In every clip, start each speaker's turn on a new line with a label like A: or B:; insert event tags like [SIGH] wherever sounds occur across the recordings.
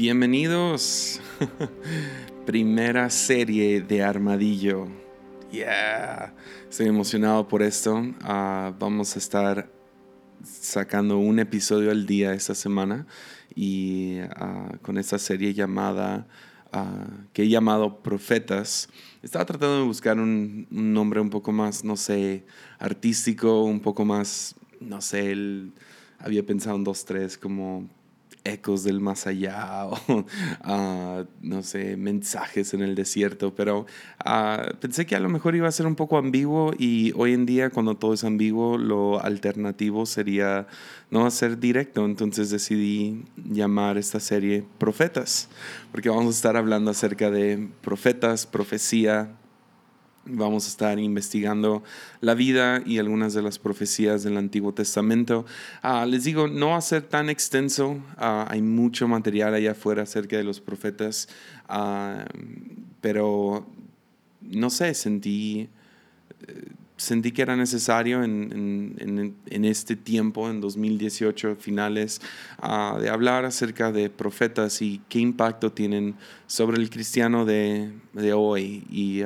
A: Bienvenidos. [LAUGHS] Primera serie de Armadillo. Yeah. Estoy emocionado por esto. Ah, vamos a estar sacando un episodio al día esta semana y ah, con esta serie llamada ah, que he llamado Profetas. Estaba tratando de buscar un, un, nombre un poco más, no sé, artístico, un poco más, no sé, el, había pensado en dos, tres como ecos del más allá [LAUGHS] o, uh, no sé, mensajes en el desierto, pero uh, pensé que a lo mejor iba a ser un poco ambiguo y hoy en día cuando todo es ambiguo, lo alternativo sería no ser directo, entonces decidí llamar esta serie Profetas, porque vamos a estar hablando acerca de profetas, profecía, Vamos a estar investigando la vida y algunas de las profecías del Antiguo Testamento. Uh, les digo, no va a ser tan extenso, uh, hay mucho material allá afuera acerca de los profetas, uh, pero no sé, sentí, sentí que era necesario en, en, en este tiempo, en 2018, finales, de hablar acerca de profetas y qué impacto tienen sobre el cristiano de, de hoy. Y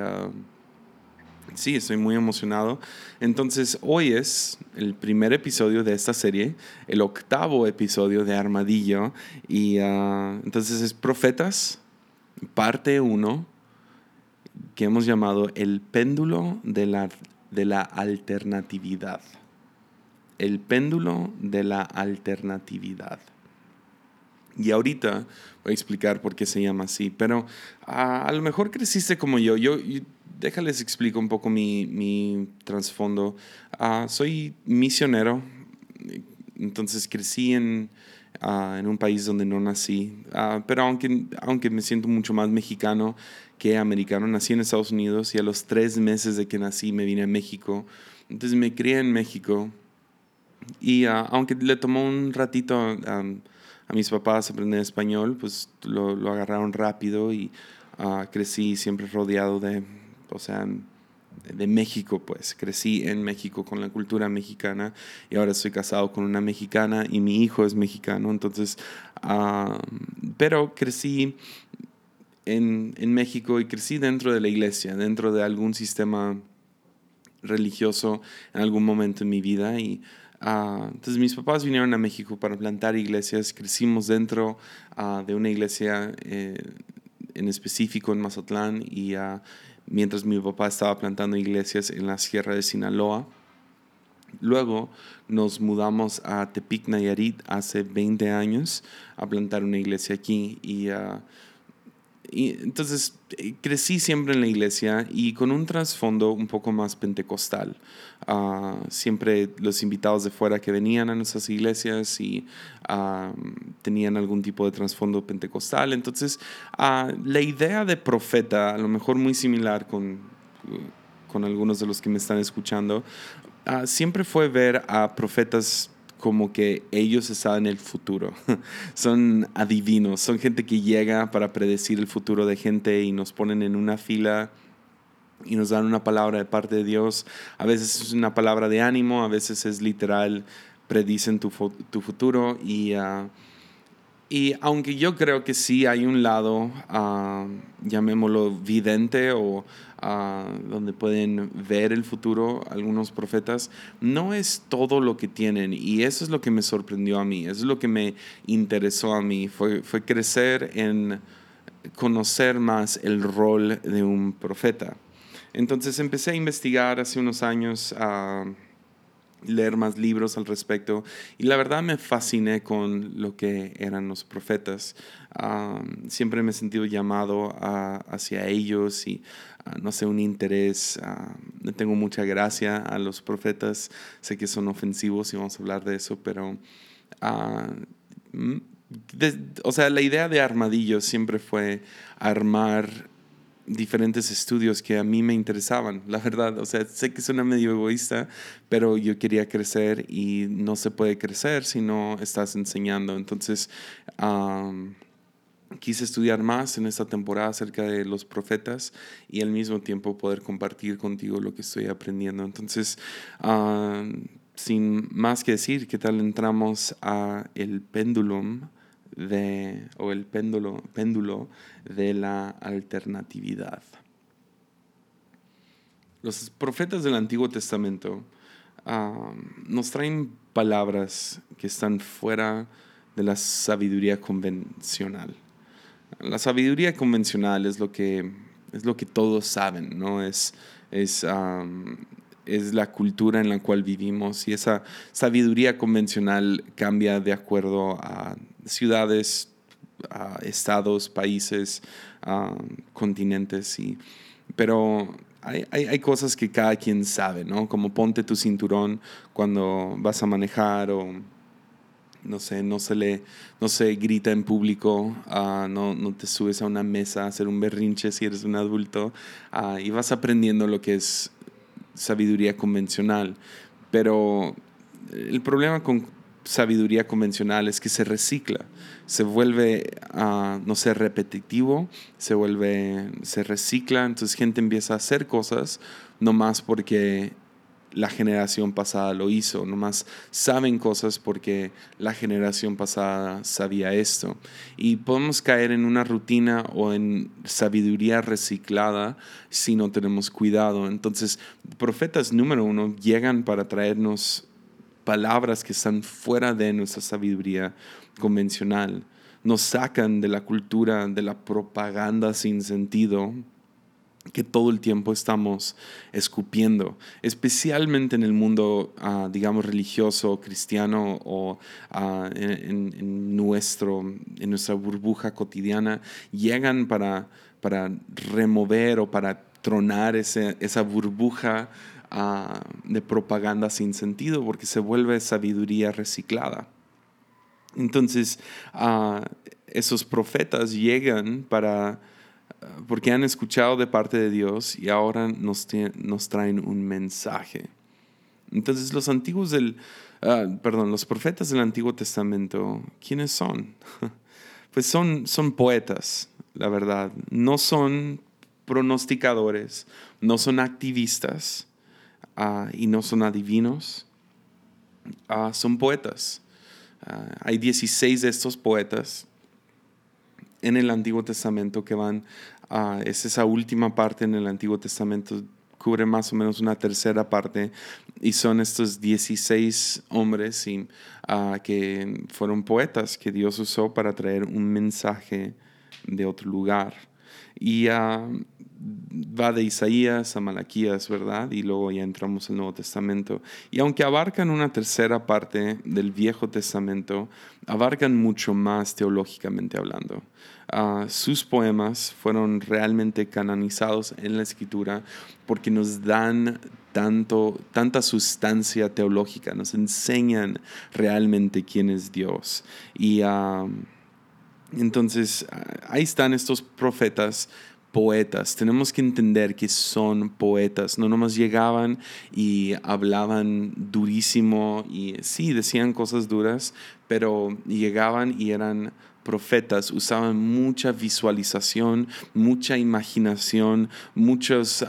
A: Sí, estoy muy emocionado. Entonces, hoy es el primer episodio de esta serie, el octavo episodio de Armadillo. Y uh, entonces es Profetas, parte 1, que hemos llamado el péndulo de la, de la alternatividad. El péndulo de la alternatividad. Y ahorita voy a explicar por qué se llama así, pero uh, a lo mejor creciste como. Yo, yo déjales explico un poco mi, mi trasfondo. Uh, soy misionero, entonces crecí en, uh, en, un país donde no nací, uh, pero aunque, aunque me siento mucho más mexicano que americano, nací en Estados Unidos y a los tres meses de que nací me vine a México. Entonces me crié en México y aunque le tomó un ratito a mis papás aprender español, pues lo, lo agarraron rápido y crecí siempre rodeado de o sea, de México, pues. Crecí en México con la cultura mexicana y ahora estoy casado con una mexicana y mi hijo es mexicano, entonces, uh, pero crecí en, en, México y crecí dentro de la iglesia, dentro de algún sistema religioso en algún momento en mi vida y uh, entonces mis papás vinieron a México para plantar iglesias, crecimos dentro uh, de una iglesia eh, en específico en Mazatlán y mientras mi papá estaba plantando iglesias en la Sierra de Sinaloa. Luego nos mudamos a Tepic, Nayarit, hace 20 años a plantar una iglesia aquí y uh, y entonces eh, crecí siempre en la iglesia y con un trasfondo un poco más pentecostal. Uh, siempre los invitados de fuera que venían a nuestras iglesias y tenían algún tipo de trasfondo pentecostal. Entonces, uh, la idea de profeta, a lo mejor muy similar con, con algunos de los que me están escuchando, siempre fue ver a profetas como que ellos están en el futuro. [LAUGHS] son adivinos, son gente que llega para predecir el futuro de gente y nos ponen en una fila y nos dan una palabra de parte de Dios. A veces es una palabra de ánimo, a veces es literal, predicen tu, tu futuro y... Uh, y aunque yo creo que sí hay un lado, uh, llamémoslo vidente o uh, donde pueden ver el futuro algunos profetas, no es todo lo que tienen. Y eso es lo que me sorprendió a mí, eso es lo que me interesó a mí, fue, fue crecer en conocer más el rol de un profeta. Entonces empecé a investigar hace unos años. Uh, leer más libros al respecto y la verdad me fasciné con lo que eran los profetas. siempre me he sentido llamado hacia ellos y no sé, un interés. le tengo mucha gracia a los profetas. Sé que son ofensivos y vamos a hablar de eso, pero... o sea, la idea de armadillo siempre fue armar diferentes estudios que a mí me interesaban, la verdad. O sea, sé que suena medio egoísta, pero yo quería crecer y no se puede crecer si no estás enseñando. Entonces, quise estudiar más en esta temporada acerca de los profetas y al mismo tiempo poder compartir contigo lo que estoy aprendiendo. Entonces, sin más que decir, ¿qué tal entramos a el péndulum de, o el péndulo, péndulo de la alternatividad. Los profetas del Antiguo Testamento nos traen palabras que están fuera de la sabiduría convencional. La sabiduría convencional es lo que, es lo que todos saben, ¿no? Es, es, es la cultura en la cual vivimos y esa sabiduría convencional cambia de acuerdo a ciudades, a estados, países, continentes, y, pero hay, hay, cosas que cada quien sabe, ¿no? Como ponte tu cinturón cuando vas a manejar o no sé, no se le, no se grita en público, ah, no, no, te subes a una mesa a hacer un berrinche si eres un adulto ah, y vas aprendiendo lo que es sabiduría convencional. Pero el problema con sabiduría convencional es que se recicla, se vuelve, uh, no sé, repetitivo, se vuelve, se recicla, entonces gente empieza a hacer cosas no más porque la generación pasada lo hizo, nomás saben cosas porque la generación pasada sabía esto. Y podemos caer en una rutina o en sabiduría reciclada si no tenemos cuidado. Entonces, profetas número uno llegan para traernos palabras que están fuera de nuestra sabiduría convencional. Nos sacan de la cultura, de la propaganda sin sentido que todo el tiempo estamos escupiendo, especialmente en el mundo, ah, digamos, religioso, cristiano o ah, en, nuestro, en nuestra burbuja cotidiana, llegan para, para remover o para tronar esa burbuja ah, de propaganda sin sentido, porque se vuelve sabiduría reciclada. Entonces, esos profetas llegan para porque han escuchado de parte de Dios y ahora nos, nos traen un mensaje. Entonces los antiguos del, ah, perdón, los profetas del Antiguo Testamento, ¿quiénes son? [LAUGHS] Pues son, son poetas, la verdad. No son pronosticadores, no son activistas ah, y no son adivinos. Ah, son poetas. hay 16 de estos poetas en el Antiguo Testamento que van es esa última parte en el Antiguo Testamento, cubre más o menos una tercera parte, y son estos 16 hombres que fueron poetas que Dios usó para traer un mensaje de otro lugar. Y va de Isaías a Malaquías, ¿verdad? Y luego ya entramos al Nuevo Testamento. Y aunque abarcan una tercera parte del Viejo Testamento, abarcan mucho más teológicamente hablando. Ah, sus poemas fueron realmente canonizados en la escritura porque nos dan tanto, tanta sustancia teológica, nos enseñan realmente quién es Dios. Y ah, entonces ahí están estos profetas poetas. Tenemos que entender que son poetas. No nomás llegaban y hablaban durísimo y sí, decían cosas duras, pero llegaban y eran profetas usaban mucha visualización, mucha imaginación, muchos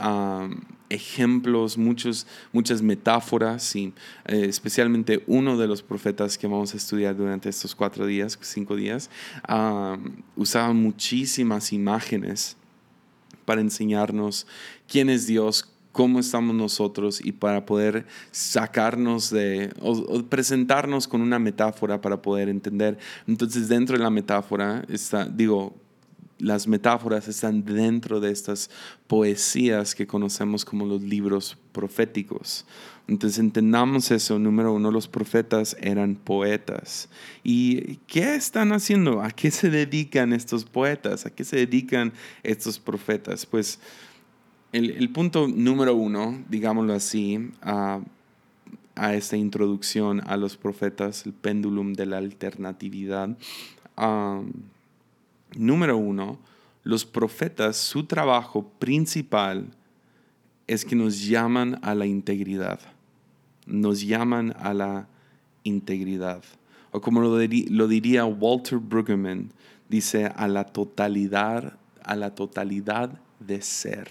A: ejemplos, muchos, muchas metáforas, y eh, especialmente uno de los profetas que vamos a estudiar durante estos cuatro días, cinco días, usaba muchísimas imágenes para enseñarnos quién es Dios, cómo estamos nosotros y para poder sacarnos de, o, presentarnos con una metáfora para poder entender. Entonces dentro de la metáfora está, digo, las metáforas están dentro de estas poesías que conocemos como los libros proféticos. Entonces entendamos eso. Número uno, los profetas eran poetas. ¿Y qué están haciendo? ¿A qué se dedican estos poetas? ¿A qué se dedican estos profetas? Pues el, punto número uno, digámoslo así, a, esta introducción a los profetas, el péndulum de la alternatividad. número uno, los profetas, su trabajo principal es que nos llaman a la integridad. Nos llaman a la integridad. O como lo, diría Walter Brueggemann, dice a la totalidad, a la totalidad de ser.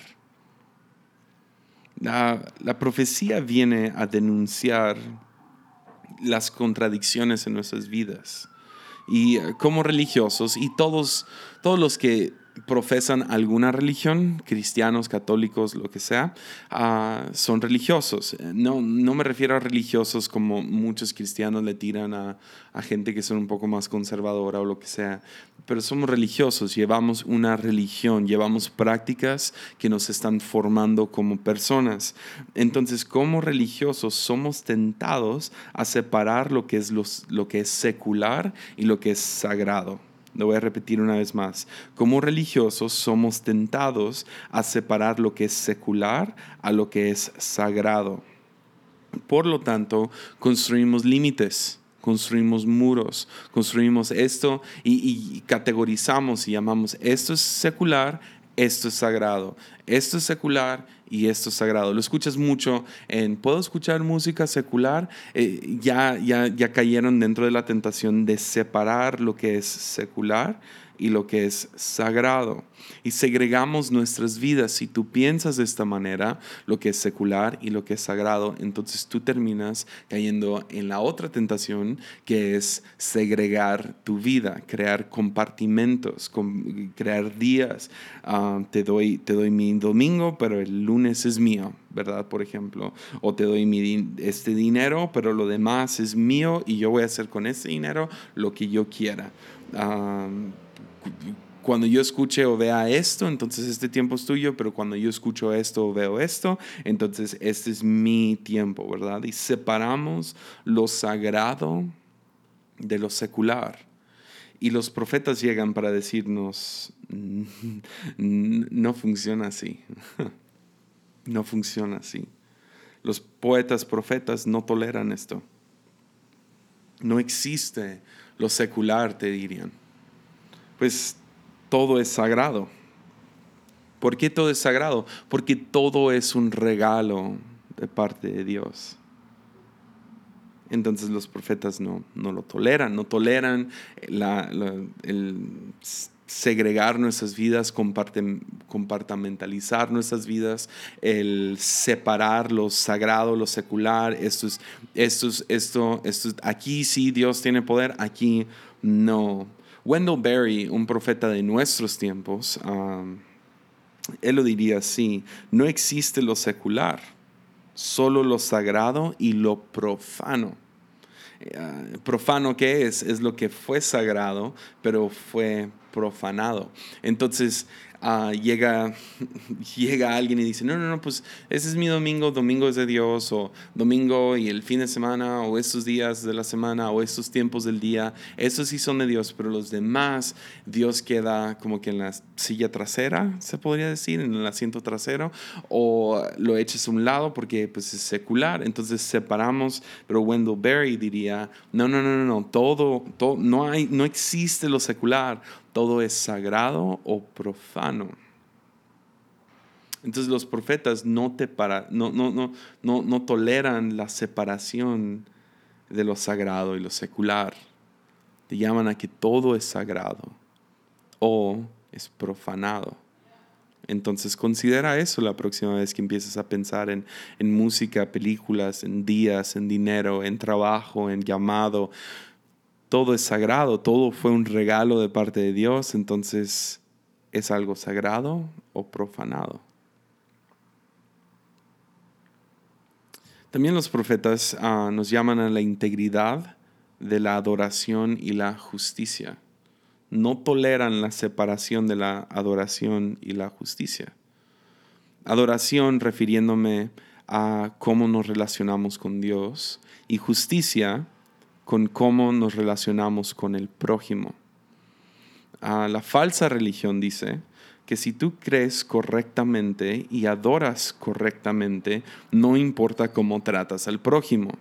A: La, profecía viene a denunciar las contradicciones en nuestras vidas. y eh, como religiosos y todos, todos los que profesan alguna religión, cristianos, católicos, lo que sea, ah, son religiosos. No, no me refiero a religiosos como muchos cristianos le tiran a, a, gente que son un poco más conservadora o lo que sea, pero somos religiosos, llevamos una religión, llevamos prácticas que nos están formando como personas. Entonces, como religiosos somos tentados a separar lo que es, los, lo que es secular y lo que es sagrado. Lo voy a repetir una vez más. Como religiosos somos tentados a separar lo que es secular a lo que es sagrado. Por lo tanto, construimos límites, construimos muros, construimos esto y, categorizamos y llamamos esto es secular, esto es sagrado, esto es secular y esto es sagrado. Lo escuchas mucho en, ¿puedo escuchar música secular? Eh, ya, ya, ya cayeron dentro de la tentación de separar lo que es secular y lo que es sagrado. Y segregamos nuestras vidas. Si tú piensas de esta manera, lo que es secular y lo que es sagrado, entonces tú terminas cayendo en la otra tentación que es segregar tu vida, crear compartimentos, crear días. Ah, te, doy, te doy mi domingo, pero el lunes es mío, ¿verdad? Por ejemplo. O te doy este dinero, pero lo demás es mío y yo voy a hacer con ese dinero lo que yo quiera. Ah, cuando yo escuche o vea esto, entonces este tiempo es tuyo, pero cuando yo escucho esto o veo esto, entonces este es mi tiempo, ¿verdad? Y separamos lo sagrado de lo secular. Y los profetas llegan para decirnos, no funciona así, [LAUGHS] no funciona así. Los poetas profetas no toleran esto. No existe lo secular, te dirían pues todo es sagrado. ¿Por qué todo es sagrado? Porque todo es un regalo de parte de Dios. Entonces los profetas no, no lo toleran, no toleran el segregar nuestras vidas, compartamentalizar nuestras vidas, el separar lo sagrado, lo secular. Esto es, esto esto, esto, aquí sí Dios tiene poder, aquí no. Wendell Berry, un profeta de nuestros tiempos, él lo diría así, no existe lo secular, solo lo sagrado y lo profano. Eh, profano qué es? Es lo que fue sagrado, pero fue profanado. Entonces, Ah, llega, [LAUGHS] llega alguien y dice, no, no, no, pues ese es mi domingo, domingo es de Dios, o domingo y el fin de semana, o estos días de la semana, o estos tiempos del día, esos sí son de Dios, pero los demás, Dios queda como que en la silla trasera, se podría decir, en el asiento trasero, o lo eches a un lado porque pues es secular, entonces separamos, pero Wendell Berry diría, no, no, no, no, no, todo, todo no, hay, no existe lo secular, todo es sagrado o profano. Entonces los profetas no, te para, no, no, no, no, no toleran la separación de lo sagrado y lo secular. Te llaman a que todo es sagrado o es profanado. Entonces considera eso la próxima vez que empieces a pensar en, en música, películas, en días, en dinero, en trabajo, en llamado todo es sagrado, todo fue un regalo de parte de Dios, entonces es algo sagrado o profanado. También los profetas ah, nos llaman a la integridad de la adoración y la justicia. No toleran la separación de la adoración y la justicia. Adoración refiriéndome a cómo nos relacionamos con Dios y justicia con cómo nos relacionamos con el prójimo. Ah, la falsa religión dice que si tú crees correctamente y adoras correctamente, no importa cómo tratas al prójimo.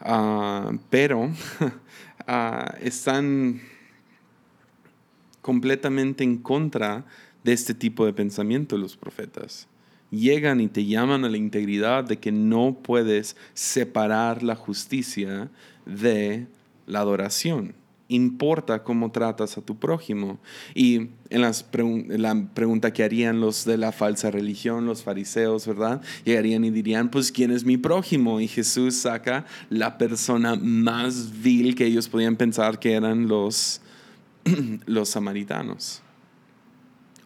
A: Ah, pero [LAUGHS] ah, están completamente en contra de este tipo de pensamiento los profetas llegan y te llaman a la integridad de que no puedes separar la justicia de la adoración. importa cómo tratas a tu prójimo. Y en las la pregunta que harían los de la falsa religión, los fariseos, ¿verdad? Llegarían y dirían, pues, ¿quién es mi prójimo? Y Jesús saca la persona más vil que ellos podían pensar que eran los, [CLEARS THROAT] los samaritanos.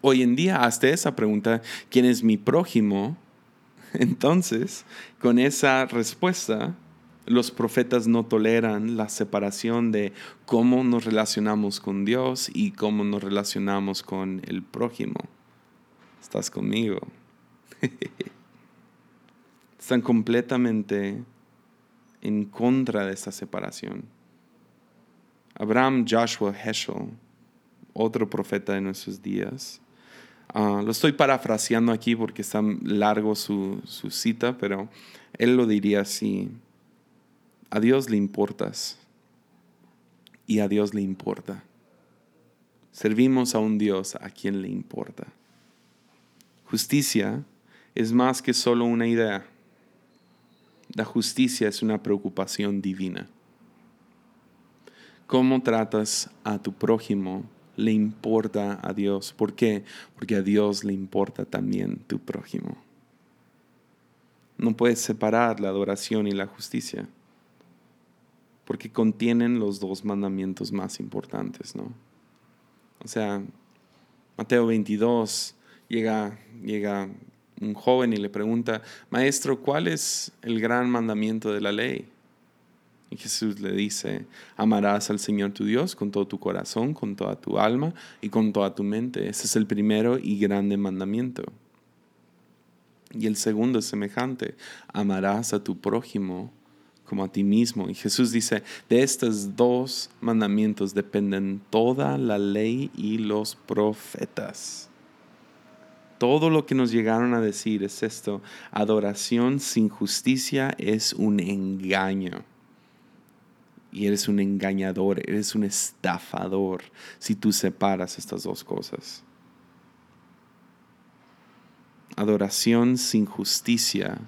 A: Hoy en día, hasta esa pregunta, ¿quién es mi prójimo? [LAUGHS] Entonces, con esa respuesta, los profetas no toleran la separación de cómo nos relacionamos con Dios y cómo nos relacionamos con el prójimo. ¿Estás conmigo? [LAUGHS] Están completamente en contra de esa separación. Abraham Joshua Heschel, otro profeta de nuestros días, ah, lo estoy parafraseando aquí porque está largo su, su cita, pero él lo diría así a Dios le importas y a Dios le importa. Servimos a un Dios a quien le importa. Justicia es más que solo una idea. La justicia es una preocupación divina. Cómo tratas a tu prójimo le importa a Dios. ¿Por qué? Porque a Dios le importa también tu prójimo. No puedes separar la adoración y la justicia porque contienen los dos mandamientos más importantes, ¿no? O sea, Mateo 22 llega, llega un joven y le pregunta, Maestro, ¿cuál es el gran mandamiento de la ley? Y Jesús le dice, amarás al Señor tu Dios con todo tu corazón, con toda tu alma y con toda tu mente. Ese es el primero y grande mandamiento. Y el segundo es semejante, amarás a tu prójimo como a ti mismo. Y Jesús dice, de estos dos mandamientos dependen toda la ley y los profetas. Todo lo que nos llegaron a decir es esto, adoración sin justicia es un engaño. Y eres un engañador, eres un estafador si tú separas estas dos cosas. Adoración sin justicia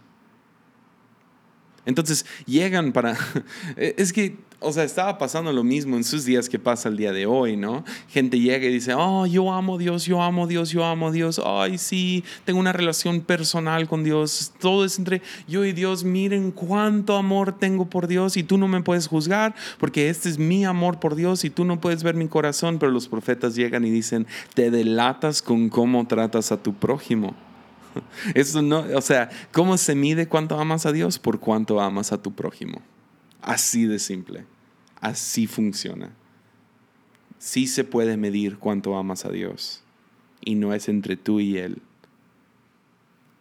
A: entonces llegan para... [LAUGHS] Es que, o sea, estaba pasando lo mismo en sus días que pasa el día de hoy, ¿no? Gente llega y dice, oh, yo amo a Dios, yo amo Dios, yo amo Dios, ay, sí, tengo una relación personal con Dios, todo es entre yo y Dios, miren cuánto amor tengo por Dios y tú no me puedes juzgar porque este es mi amor por Dios y tú no puedes ver mi corazón, pero los profetas llegan y dicen, te delatas con cómo tratas a tu prójimo. [LAUGHS] Eso no, o sea, ¿cómo se mide cuánto amas a Dios? Por cuánto amas a tu prójimo. Así de simple. Así funciona. Sí se puede medir cuánto amas a Dios. Y no es entre tú y Él.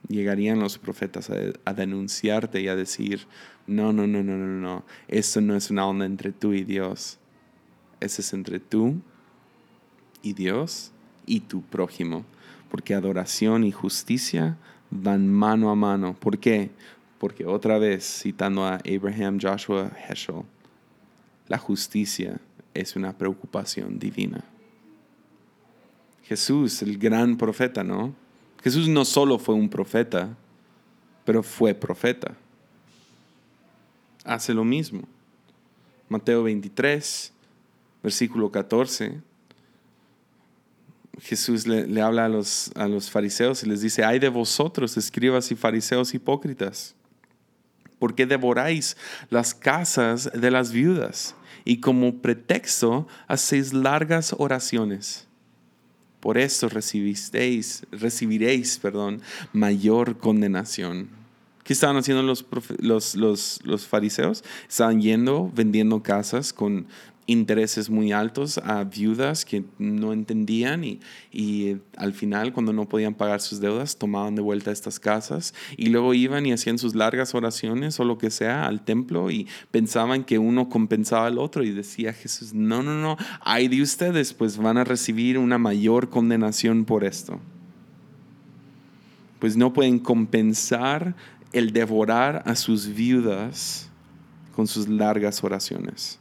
A: Llegarían los profetas a, denunciarte y a decir, no, no, no, no, no, no. Esto no es una onda entre tú y Dios. Eso es entre tú y Dios y tu prójimo porque adoración y justicia van mano a mano. ¿Por qué? Porque otra vez, citando a Abraham Joshua Heschel, la justicia es una preocupación divina. Jesús, el gran profeta, ¿no? Jesús no solo fue un profeta, pero fue profeta. Hace lo mismo. Mateo 23, versículo 14 Jesús le, habla a los, a los fariseos y les dice, ay de vosotros, escribas y fariseos hipócritas, ¿por qué devoráis las casas de las viudas y como pretexto hacéis largas oraciones? Por eso recibisteis, recibiréis perdón, mayor condenación. ¿Qué estaban haciendo los, los, los, los, fariseos? Estaban yendo, vendiendo casas con intereses muy altos a viudas que no entendían y, y, al final cuando no podían pagar sus deudas tomaban de vuelta estas casas y luego iban y hacían sus largas oraciones o lo que sea al templo y pensaban que uno compensaba al otro y decía Jesús, no, no, no, hay de ustedes pues van a recibir una mayor condenación por esto. Pues no pueden compensar el devorar a sus viudas con sus largas oraciones.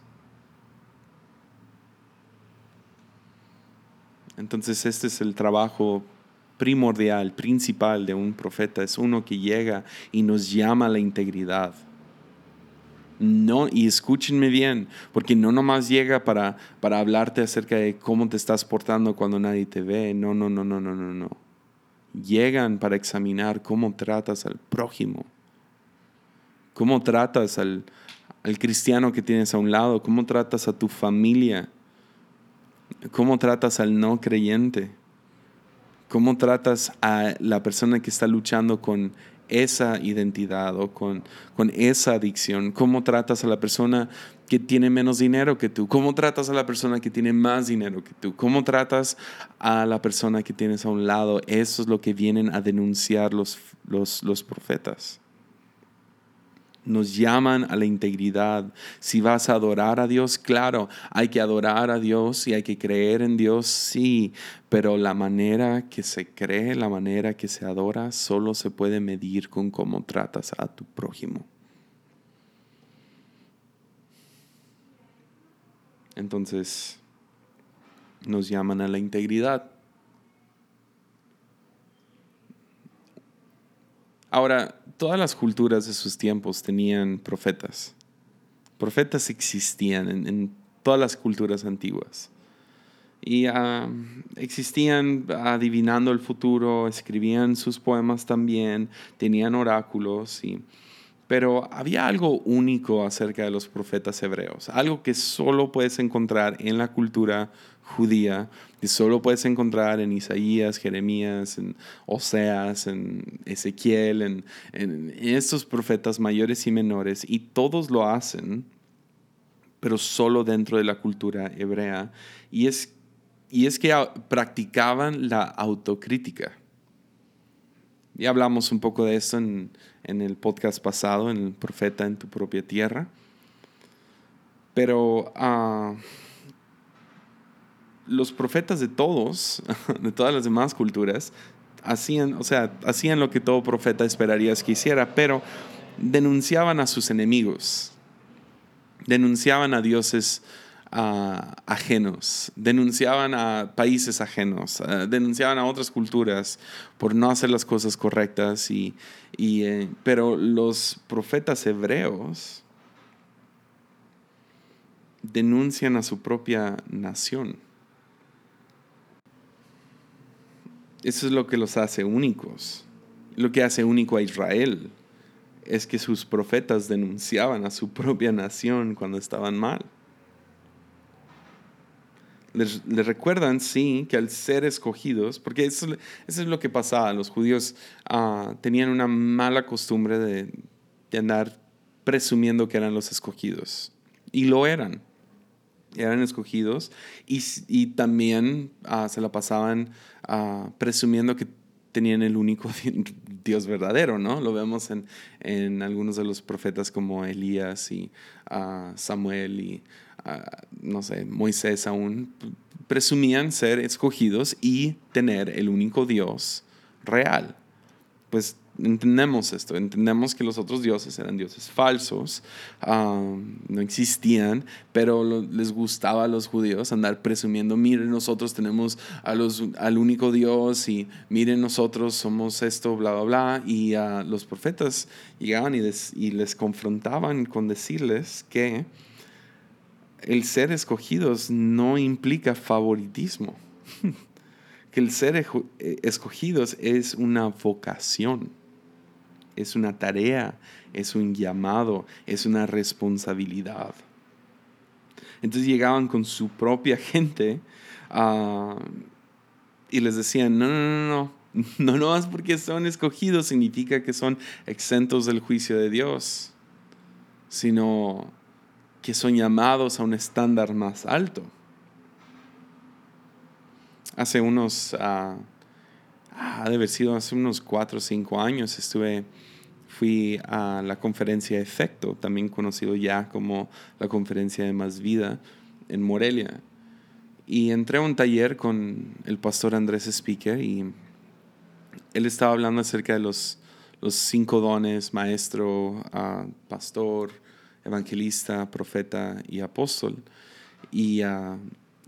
A: Entonces este es el trabajo primordial, principal de un profeta. Es uno que llega y nos llama a la integridad. No, y escúchenme bien, porque no nomás llega para, para hablarte acerca de cómo te estás portando cuando nadie te ve. No, no, no, no, no, no, no. Llegan para examinar cómo tratas al prójimo, cómo tratas al, al cristiano que tienes a un lado, cómo tratas a tu familia, cómo tratas al no creyente, cómo tratas a la persona que está luchando con esa identidad o con, con esa adicción? ¿Cómo tratas a la persona que tiene menos dinero que tú? ¿Cómo tratas a la persona que tiene más dinero que tú? ¿Cómo tratas a la persona que tienes a un lado? Eso es lo que vienen a denunciar los, los, los profetas nos llaman a la integridad. Si vas a adorar a Dios, claro, hay que adorar a Dios y hay que creer en Dios, sí, pero la manera que se cree, la manera que se adora, solo se puede medir con cómo tratas a tu prójimo. Entonces, nos llaman a la integridad. Ahora, todas las culturas de sus tiempos tenían profetas. Profetas existían en, todas las culturas antiguas. Y existían adivinando el futuro, escribían sus poemas también, tenían oráculos, pero había algo único acerca de los profetas hebreos, algo que solo puedes encontrar en la cultura judía y solo puedes encontrar en Isaías, Jeremías, en Oseas, en Ezequiel, en, en, estos profetas mayores y menores, y todos lo hacen, pero solo dentro de la cultura hebrea, y es, y es que practicaban la autocrítica. Ya hablamos un poco de esto en, en el podcast pasado, en el profeta en tu propia tierra, pero... Uh, los profetas de todos, [LAUGHS] de todas las demás culturas, hacían, o sea, hacían lo que todo profeta esperaría que hiciera, pero denunciaban a sus enemigos, denunciaban a dioses ajenos, denunciaban a países ajenos, denunciaban a otras culturas por no hacer las cosas correctas, y, eh, pero los profetas hebreos denuncian a su propia nación Eso es lo que los hace únicos. Lo que hace único a Israel es que sus profetas denunciaban a su propia nación cuando estaban mal. Les, recuerdan, sí, que al ser escogidos, porque eso, es lo que pasaba, los judíos ah, tenían una mala costumbre de, andar presumiendo que eran los escogidos. Y lo eran eran escogidos y, también ah, se la pasaban ah, presumiendo que tenían el único [LAUGHS] Dios verdadero, ¿no? Lo vemos en, algunos de los profetas como Elías y Samuel y, no sé, Moisés aún, presumían ser escogidos y tener el único Dios real. Pues entendemos esto, entendemos que los otros dioses eran dioses falsos, no existían, pero les gustaba a los judíos andar presumiendo, miren, nosotros tenemos a los, al único Dios y miren, nosotros somos esto, bla, bla, bla. Y los profetas llegaban y y les confrontaban con decirles que el ser escogidos no implica favoritismo. [LAUGHS] que el ser eh, escogidos es una vocación es una tarea, es un llamado, es una responsabilidad. Entonces llegaban con su propia [LAUGHS] gente ah, y les decían, no, no, no, no, [LAUGHS] no, no es porque son escogidos significa que son exentos del juicio de Dios, sino que son llamados a un estándar más alto. Hace unos, uh, ha de haber sido hace unos cuatro o cinco años, estuve fui a la conferencia Efecto, también conocido ya como la conferencia de Más Vida en Morelia. Y entré a un taller con el pastor Andrés Speaker y él estaba hablando acerca de los, los cinco dones, maestro, ah, pastor, evangelista, profeta y apóstol. Y ah,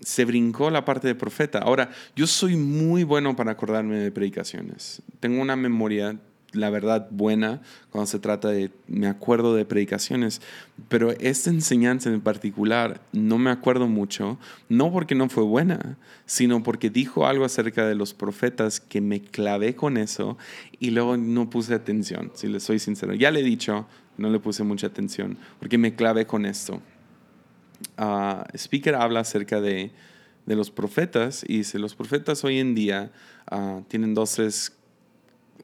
A: se brincó la parte de profeta. Ahora, yo soy muy bueno para acordarme de predicaciones. Tengo una memoria la verdad buena cuando se trata de, me acuerdo de predicaciones, pero esta enseñanza en particular no me acuerdo mucho, no porque no fue buena, sino porque dijo algo acerca de los profetas que me clavé con eso y luego no puse atención, si le soy sincero. Ya le he dicho, no le puse mucha atención, porque me clavé con esto. Uh, Speaker habla acerca de, de, los profetas y dice, los profetas hoy en día uh, tienen dos, tres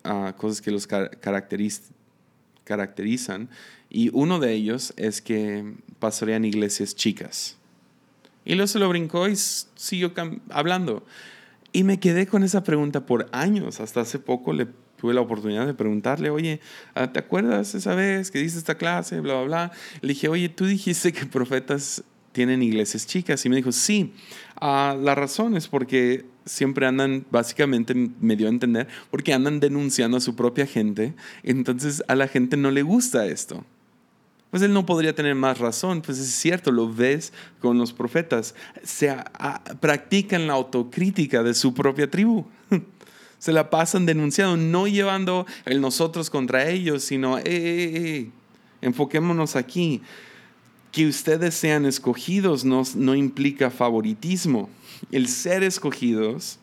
A: uh, cosas que los caracteriz caracterizan y uno de ellos es que pastorean iglesias chicas. Y luego se lo brincó y siguió hablando. Y me quedé con esa pregunta por años. Hasta hace poco le tuve la oportunidad de preguntarle, oye, ah, ¿te acuerdas esa vez que diste esta clase? Bla, bla, bla. Le dije, oye, tú dijiste que profetas tienen iglesias chicas. Y me dijo, sí, uh, la razón es porque siempre andan, básicamente me dio a entender, porque andan denunciando a su propia gente. Entonces a la gente no le gusta esto. Pues él no podría tener más razón, pues es cierto, lo ves con los profetas. Se practican la autocrítica de su propia tribu. [LAUGHS] Se la pasan denunciando, no llevando el nosotros contra ellos, sino, eh, eh, eh, enfoquémonos aquí. Que ustedes sean escogidos no, no implica favoritismo. El ser escogidos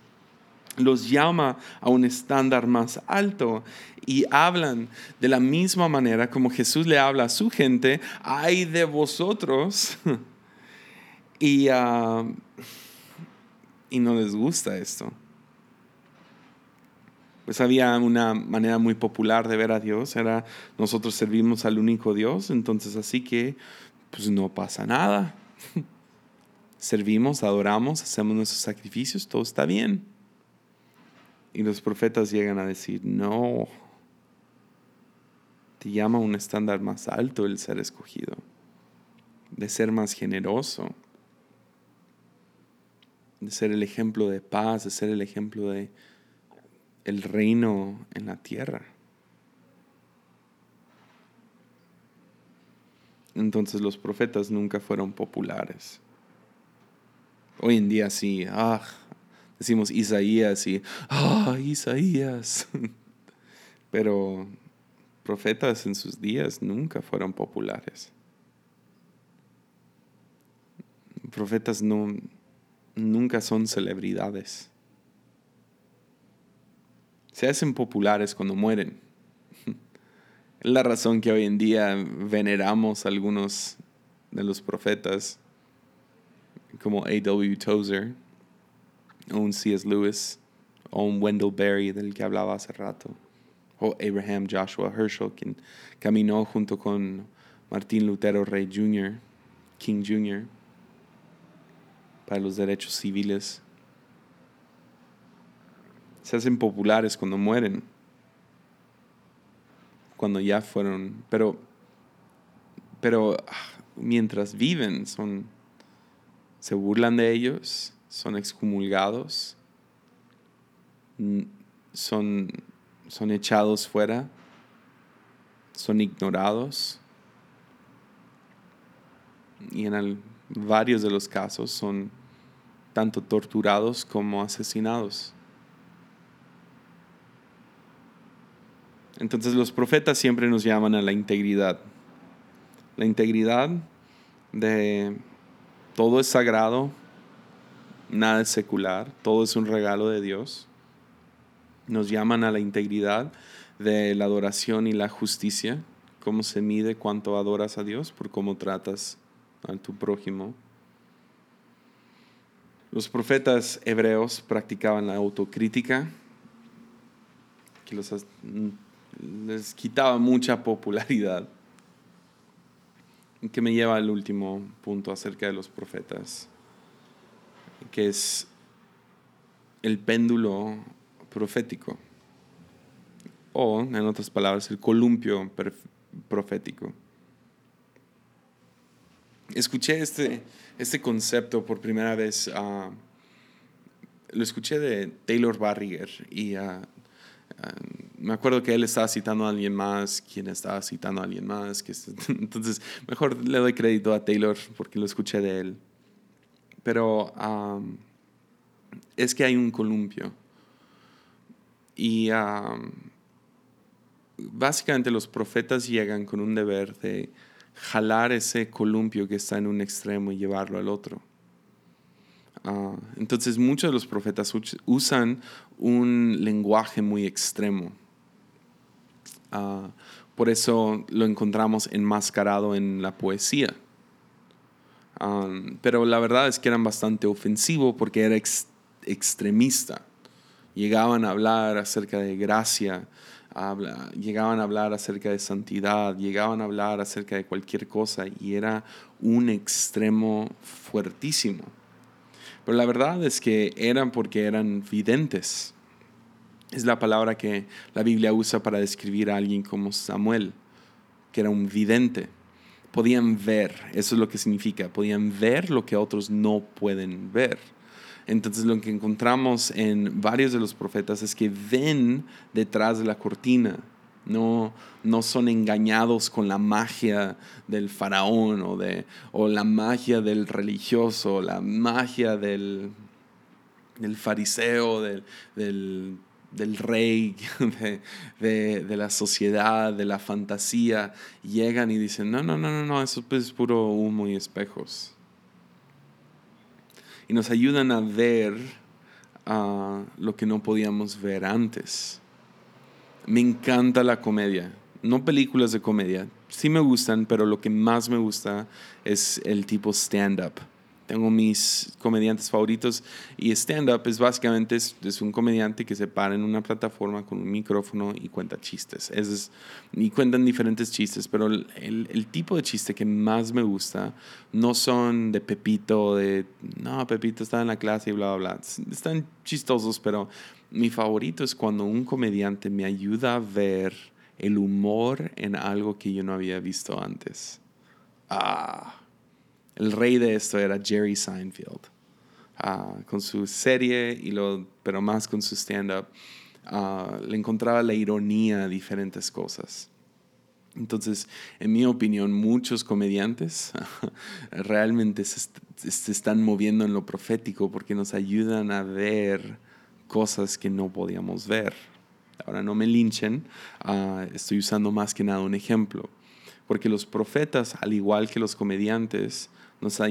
A: los llama a un estándar más alto y hablan de la misma manera como Jesús le habla a su gente, ay de vosotros. [LAUGHS] y, uh, y no les gusta esto pues había una manera muy popular de ver a Dios, era nosotros servimos al único Dios, entonces así que pues no pasa nada. [LAUGHS] Servimos, adoramos, hacemos nuestros sacrificios, todo está bien. Y los profetas llegan a decir, no, te llama a un estándar más alto el ser escogido, de ser más generoso, de ser el ejemplo de paz, de ser el ejemplo de, el reino en la tierra. Entonces los profetas nunca fueron populares. Hoy en día sí, ah, decimos Isaías y, ah, Isaías. [LAUGHS] Pero profetas en sus días nunca fueron populares. Profetas no, nunca son celebridades se hacen populares cuando mueren. Es la razón que hoy en día veneramos a algunos de los profetas, como A.W. Tozer, o un C.S. Lewis, o un Wendell Berry del que hablaba hace rato, o Abraham Joshua Herschel, quien caminó junto con Martín Lutero Rey Jr., King Jr., para los derechos civiles se hacen populares cuando mueren, cuando ya fueron, pero, pero ah, mientras viven se burlan de ellos, son excomulgados, son, son echados fuera, son ignorados y en varios de los casos son tanto torturados como asesinados. Entonces los profetas siempre nos llaman a la integridad. La integridad de todo es sagrado, nada es secular, todo es un regalo de Dios. Nos llaman a la integridad de la adoración y la justicia, cómo se mide cuánto adoras a Dios por cómo tratas a tu prójimo. Los profetas hebreos practicaban la autocrítica, que los les quitaba mucha popularidad. Que me lleva al último punto acerca de los profetas, que es el péndulo profético, o en otras palabras, el columpio profético. Escuché este, este concepto por primera vez, ah, lo escuché de Taylor Barriger y uh, me acuerdo que él estaba citando a alguien más, quien estaba citando a alguien más. Que, [LAUGHS] entonces, mejor le doy crédito a Taylor porque lo escuché de él. Pero es que hay un columpio. Y básicamente los profetas llegan con un deber de jalar ese columpio que está en un extremo y llevarlo al otro. Ah, entonces muchos de los profetas usan un lenguaje muy extremo. Ah, por eso lo encontramos enmascarado en la poesía. Ah, pero la verdad es que eran bastante ofensivo porque era extremista. Llegaban a hablar acerca de gracia, llegaban a hablar acerca de santidad, llegaban a hablar acerca de cualquier cosa y era un extremo fuertísimo. Pero la verdad es que eran porque eran videntes. Es la palabra que la Biblia usa para describir a alguien como Samuel, que era un vidente. Podían ver, eso es lo que significa, podían ver lo que otros no pueden ver. Entonces lo que encontramos en varios de los profetas es que ven detrás de la cortina, no, no son engañados con la magia del faraón o, de, o la magia del religioso, la magia del, del fariseo, del, del, del rey, [LAUGHS] de, de, la sociedad, de la fantasía. Llegan y dicen, no, no, no, no, no, eso es puro humo y espejos. Y nos ayudan a ver uh, lo que no podíamos ver antes. Me encanta la comedia, no películas de comedia. Sí me gustan, pero lo que más me gusta es el tipo stand-up. Tengo mis comediantes favoritos y stand-up es básicamente es, un comediante que se para en una plataforma con un micrófono y cuenta chistes. Es, y cuentan diferentes chistes, pero el, el, tipo de chiste que más me gusta no son de Pepito, de, no, Pepito está en la clase y bla, bla, bla. Están chistosos, pero mi favorito es cuando un comediante me ayuda a ver el humor en algo que yo no había visto antes. Ah, el rey de esto era Jerry Seinfeld. Ah, con su serie, y lo, pero más con su stand-up, ah, le encontraba la ironía a diferentes cosas. Entonces, en mi opinión, muchos comediantes [LAUGHS] realmente se, están moviendo en lo profético porque nos ayudan a ver cosas que no podíamos ver. Ahora no me linchen, ah, estoy usando más que nada un ejemplo, porque los profetas, al igual que los comediantes, nos,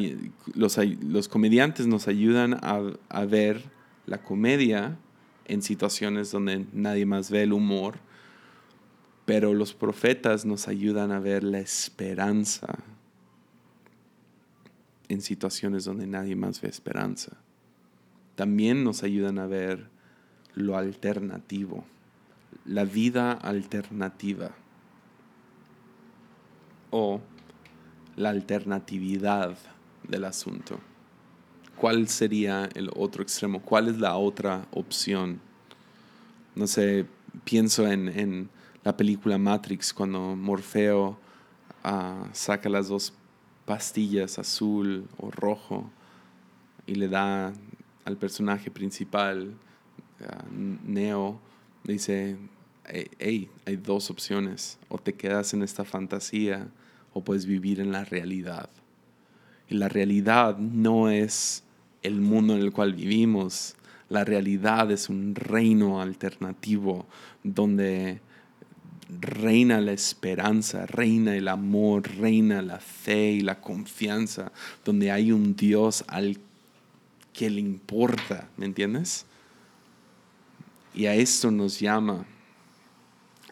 A: los, los comediantes nos ayudan a, a ver la comedia en situaciones donde nadie más ve el humor, pero los profetas nos ayudan a ver la esperanza en situaciones donde nadie más ve esperanza. También nos ayudan a ver lo alternativo, la vida alternativa o la alternatividad del asunto. ¿Cuál sería el otro extremo? ¿Cuál es la otra opción? No sé, pienso en, la película Matrix cuando Morfeo ah, saca las dos pastillas azul o rojo y le da al personaje principal Neo dice, hey, hay dos opciones, o te quedas en esta fantasía o puedes vivir en la realidad. Y la realidad no es el mundo en el cual vivimos, la realidad es un reino alternativo donde reina la esperanza, reina el amor, reina la fe y la confianza, donde hay un Dios al que le importa, ¿me entiendes? Y a esto nos llama,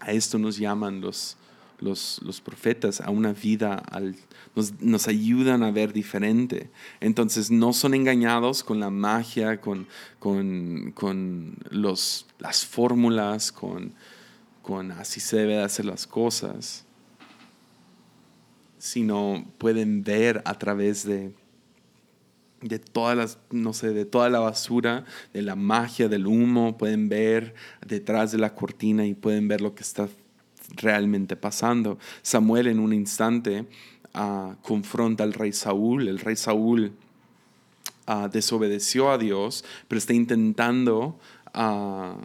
A: a esto nos llaman los, los, los profetas, a una vida, al, nos, nos, ayudan a ver diferente. Entonces no son engañados con la magia, con, con, con los, las fórmulas, con, con así se debe hacer las cosas, sino pueden ver a través de de todas las, no sé, de toda la basura, de la magia, del humo, pueden ver detrás de la cortina y pueden ver lo que está realmente pasando. Samuel en un instante ah, confronta al rey Saúl, el rey Saúl ah, desobedeció a Dios, pero está intentando ah,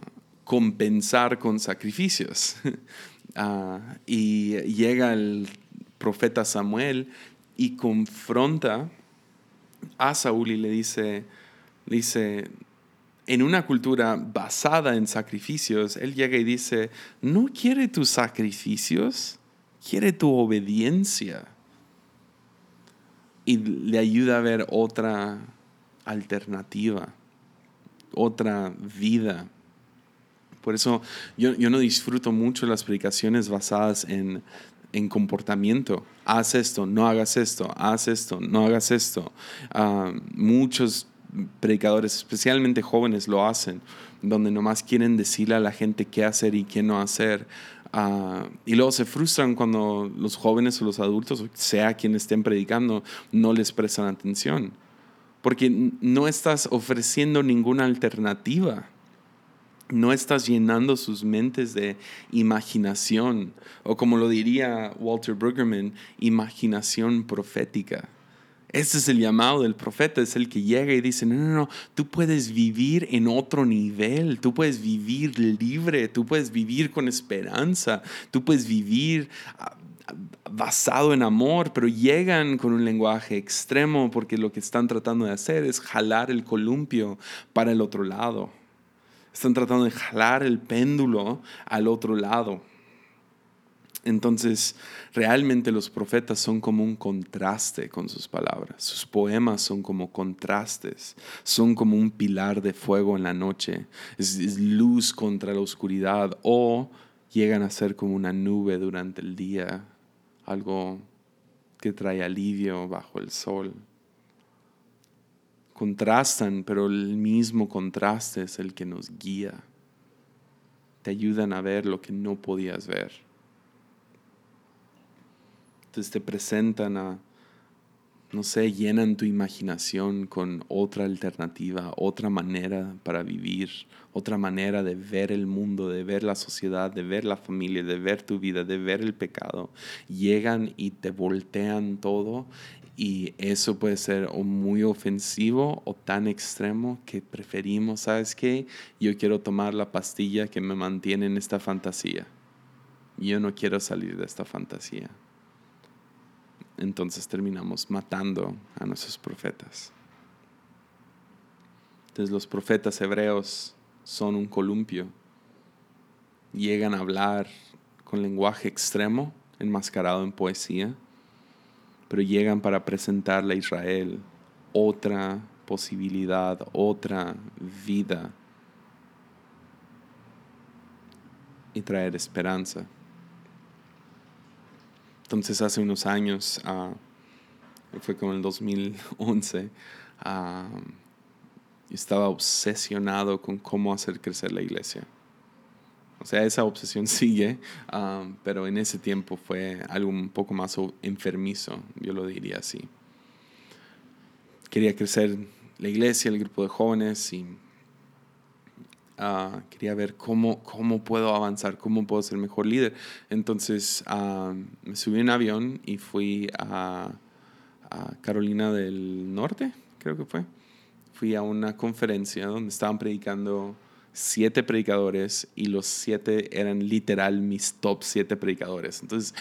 A: compensar con sacrificios. [LAUGHS] y llega el profeta Samuel y confronta a Saúl y le dice, dice, en una cultura basada en sacrificios, Él llega y dice, no quiere tus sacrificios, quiere tu obediencia. Y le ayuda a ver otra alternativa, otra vida. Por eso yo, no disfruto mucho las predicaciones basadas en, comportamiento. Haz esto, no hagas esto, haz esto, no hagas esto. Ah, muchos predicadores, especialmente jóvenes, lo hacen, donde nomás quieren decirle a la gente qué hacer y qué no hacer. Ah, y luego se frustran cuando los jóvenes o los adultos, sea quien estén predicando, no les prestan atención. Porque no estás ofreciendo ninguna alternativa. No estás llenando sus mentes de imaginación, o como lo diría Walter Brueggemann, imaginación profética. Ese es el llamado del profeta, es el que llega y dice, no, no, no, tú puedes vivir en otro nivel, tú puedes vivir libre, tú puedes vivir con esperanza, tú puedes vivir ah, basado en amor, pero llegan con un lenguaje extremo porque lo que están tratando de hacer es jalar el columpio para el otro lado. Están tratando de jalar el péndulo al otro lado. Entonces, realmente los profetas son como un contraste con sus palabras. Sus poemas son como contrastes, son como un pilar de fuego en la noche. Es, luz contra la oscuridad o llegan a ser como una nube durante el día, algo que trae alivio bajo el sol. Contrastan, pero el mismo contraste es el que nos guía. Te ayudan a ver lo que no podías ver te presentan a, no sé, llenan tu imaginación con otra alternativa, otra manera para vivir, otra manera de ver el mundo, de ver la sociedad, de ver la familia, de ver tu vida, de ver el pecado. Llegan y te voltean todo y eso puede ser o muy ofensivo o tan extremo que preferimos, ¿sabes qué? Yo quiero tomar la pastilla que me mantiene en esta fantasía. Yo no quiero salir de esta fantasía entonces terminamos matando a nuestros profetas. Entonces los profetas hebreos son un columpio. Llegan a hablar con lenguaje extremo, enmascarado en poesía, pero llegan para presentarle a Israel otra posibilidad, otra vida y traer esperanza. Entonces hace unos años, ah, fue como en el 2011, ah, estaba obsesionado con cómo hacer crecer la iglesia. O sea, esa obsesión [LAUGHS] sigue, ah, pero en ese tiempo fue algo un poco más enfermizo, yo lo diría así. Quería crecer la iglesia, el grupo de jóvenes y Ah, quería ver cómo, cómo puedo avanzar, cómo puedo ser mejor líder. Entonces ah, me subí en avión y fui a, Carolina del Norte, creo que fue. Fui a una conferencia donde estaban predicando siete predicadores y los siete eran literal mis top siete predicadores. Entonces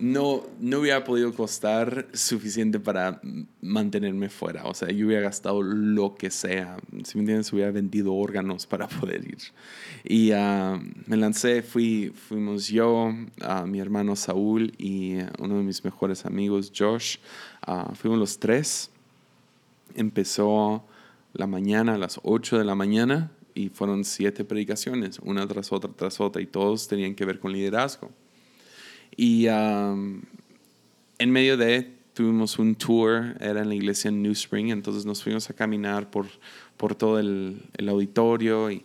A: no, no hubiera podido costar suficiente para mantenerme fuera. O sea, yo hubiera gastado lo que sea. Si me entiendes, hubiera vendido órganos para poder ir. Y ah, me lancé, fui, fuimos yo, a mi hermano Saúl y uno de mis mejores amigos, Josh. Uh, fuimos los tres. Empezó la mañana, a las 8 de la mañana, y fueron siete predicaciones, una tras otra, tras otra, y todos tenían que ver con liderazgo. Y en medio de tuvimos un tour, era en la iglesia en New Spring, entonces nos fuimos a caminar por, por todo el, el auditorio y,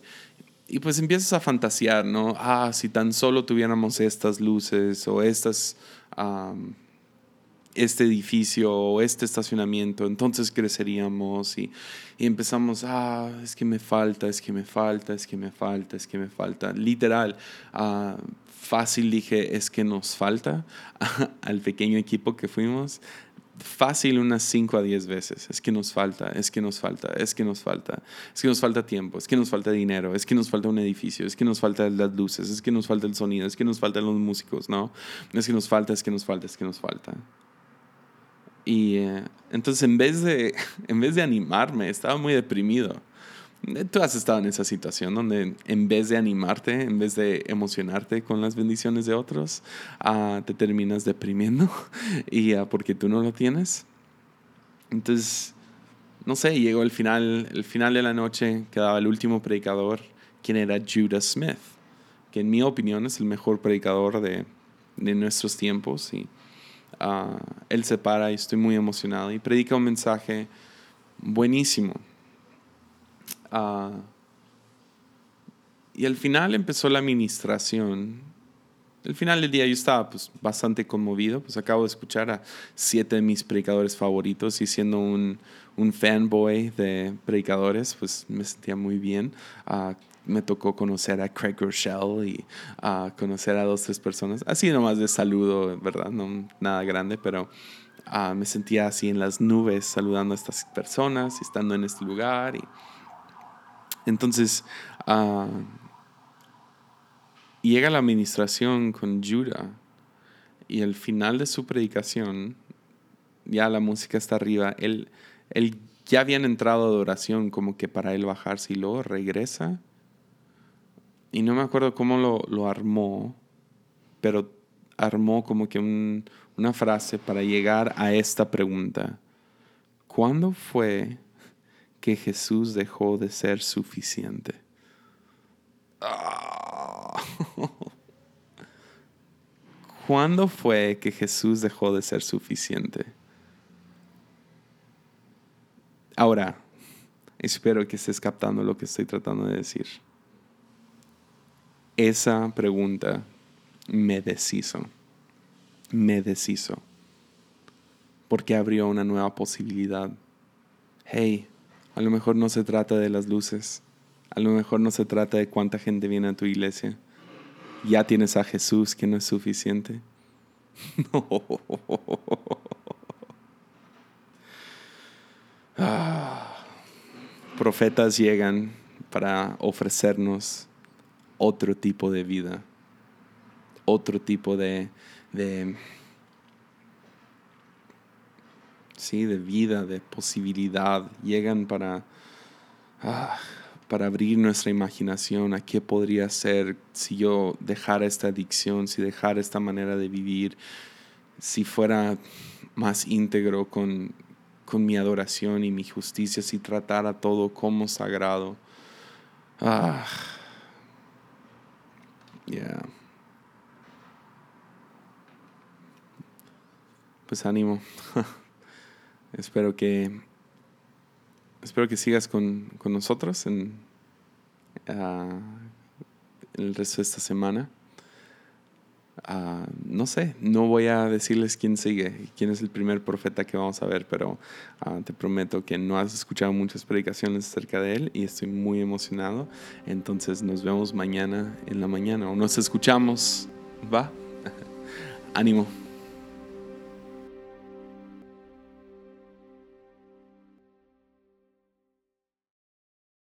A: y, pues empiezas a fantasear, ¿no? Ah, si tan solo tuviéramos estas luces o estas, este edificio o este estacionamiento, entonces creceríamos y, y, empezamos, ah, es que me falta, es que me falta, es que me falta, es que me falta. Literal, uh, fácil dije, es que nos falta al pequeño equipo que fuimos. Fácil unas 5 a 10 veces. Es que nos falta, es que nos falta, es que nos falta. Es que nos falta tiempo, es que nos falta dinero, es que nos falta un edificio, es que nos falta las luces, es que nos falta el sonido, es que nos faltan los músicos, ¿no? Es que nos falta, es que nos falta, es que nos falta. Y eh, entonces en vez, de, [LAUGHS] en vez de animarme, estaba muy deprimido Tú has estado en esa situación donde en vez de animarte, en vez de emocionarte con las bendiciones de otros, ah, te terminas deprimiendo [LAUGHS] y uh, porque tú no lo tienes. Entonces, no sé, llegó el final, el final de la noche, quedaba el último predicador, quien era Judah Smith, que en mi opinión es el mejor predicador de, de nuestros tiempos. Y uh, él se para y estoy muy emocionado y predica un mensaje buenísimo y al final empezó la administración. Al final del día yo estaba pues, bastante conmovido, pues acabo de escuchar a siete de mis predicadores favoritos y siendo un, un fanboy de predicadores, pues me sentía muy bien. Uh, me tocó conocer a Craig Rochelle y uh, conocer a dos, tres personas, así nomás de saludo, ¿verdad? No nada grande, pero uh, me sentía así en las nubes saludando a estas personas estando en este lugar y entonces, uh, llega la administración con Judah y al final de su predicación, ya la música está arriba, él, él ya habían entrado a adoración como que para él bajarse y luego regresa. Y no me acuerdo cómo lo, lo armó, pero armó como que un, una frase para llegar a esta pregunta. ¿Cuándo fue que Jesús dejó de ser suficiente. [LAUGHS] ¿Cuándo fue que Jesús dejó de ser suficiente? Ahora, espero que estés captando lo que estoy tratando de decir. Esa pregunta me deshizo. Me deshizo. Porque abrió una nueva posibilidad. Hey, a lo mejor no se trata de las luces. A lo mejor no se trata de cuánta gente viene a tu iglesia. Ya tienes a Jesús que no es suficiente. [LAUGHS] Ah. Profetas llegan para ofrecernos otro tipo de vida, otro tipo de, de ¿sí? de vida, de posibilidad, llegan para, ah, para abrir nuestra imaginación a qué podría ser si yo dejara esta adicción, si dejara esta manera de vivir, si fuera más íntegro con, con mi adoración y mi justicia, si tratara todo como sagrado. Ah, yeah. Pues ánimo. [LAUGHS] Espero que, espero que sigas con, nosotros en, ah, el resto de esta semana. No sé, no voy a decirles quién sigue, quién es el primer profeta que vamos a ver, pero ah, te prometo que no has escuchado muchas predicaciones acerca de él y estoy muy emocionado. Entonces nos vemos mañana en la mañana o nos escuchamos. Va, [LAUGHS] ánimo.